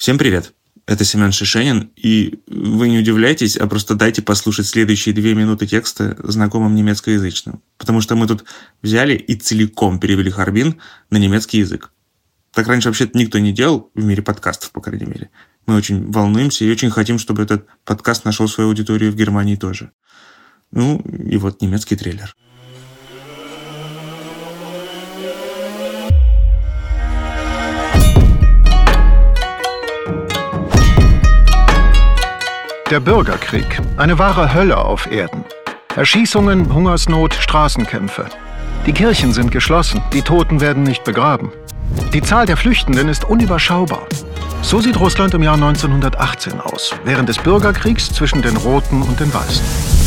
Всем привет! Это Семен Шишенин, и вы не удивляйтесь, а просто дайте послушать следующие две минуты текста знакомым немецкоязычным. Потому что мы тут взяли и целиком перевели Харбин на немецкий язык. Так раньше вообще-то никто не делал, в мире подкастов, по крайней мере. Мы очень волнуемся и очень хотим, чтобы этот подкаст нашел свою аудиторию в Германии тоже. Ну, и вот немецкий трейлер. Der Bürgerkrieg, eine wahre Hölle auf Erden. Erschießungen, Hungersnot, Straßenkämpfe. Die Kirchen sind geschlossen, die Toten werden nicht begraben. Die Zahl der Flüchtenden ist unüberschaubar. So sieht Russland im Jahr 1918 aus, während des Bürgerkriegs zwischen den Roten und den Weißen.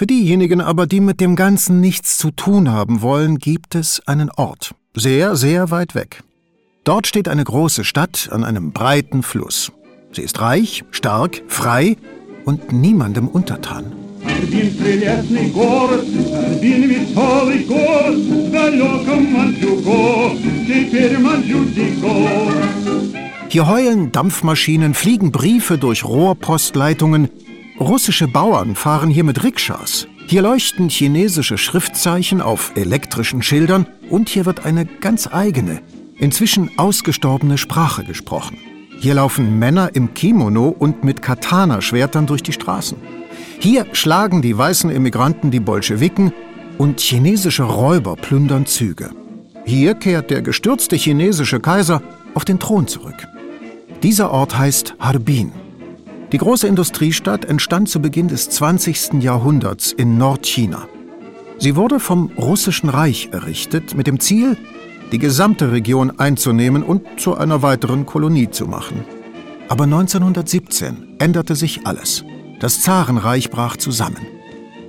Für diejenigen aber, die mit dem Ganzen nichts zu tun haben wollen, gibt es einen Ort. Sehr, sehr weit weg. Dort steht eine große Stadt an einem breiten Fluss. Sie ist reich, stark, frei und niemandem untertan. Hier heulen Dampfmaschinen, fliegen Briefe durch Rohrpostleitungen, Russische Bauern fahren hier mit Rikschas. Hier leuchten chinesische Schriftzeichen auf elektrischen Schildern und hier wird eine ganz eigene, inzwischen ausgestorbene Sprache gesprochen. Hier laufen Männer im Kimono und mit Katana-Schwertern durch die Straßen. Hier schlagen die weißen Immigranten die Bolschewiken und chinesische Räuber plündern Züge. Hier kehrt der gestürzte chinesische Kaiser auf den Thron zurück. Dieser Ort heißt Harbin. Die große Industriestadt entstand zu Beginn des 20. Jahrhunderts in Nordchina. Sie wurde vom Russischen Reich errichtet mit dem Ziel, die gesamte Region einzunehmen und zu einer weiteren Kolonie zu machen. Aber 1917 änderte sich alles. Das Zarenreich brach zusammen.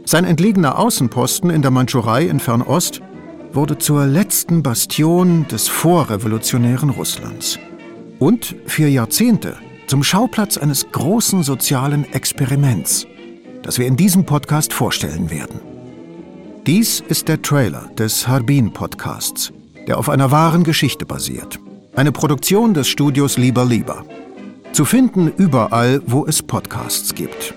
Sein entlegener Außenposten in der Mandschurei in Fernost wurde zur letzten Bastion des vorrevolutionären Russlands. Und für Jahrzehnte zum Schauplatz eines großen sozialen Experiments, das wir in diesem Podcast vorstellen werden. Dies ist der Trailer des Harbin Podcasts, der auf einer wahren Geschichte basiert. Eine Produktion des Studios Lieber Lieber. Zu finden überall, wo es Podcasts gibt.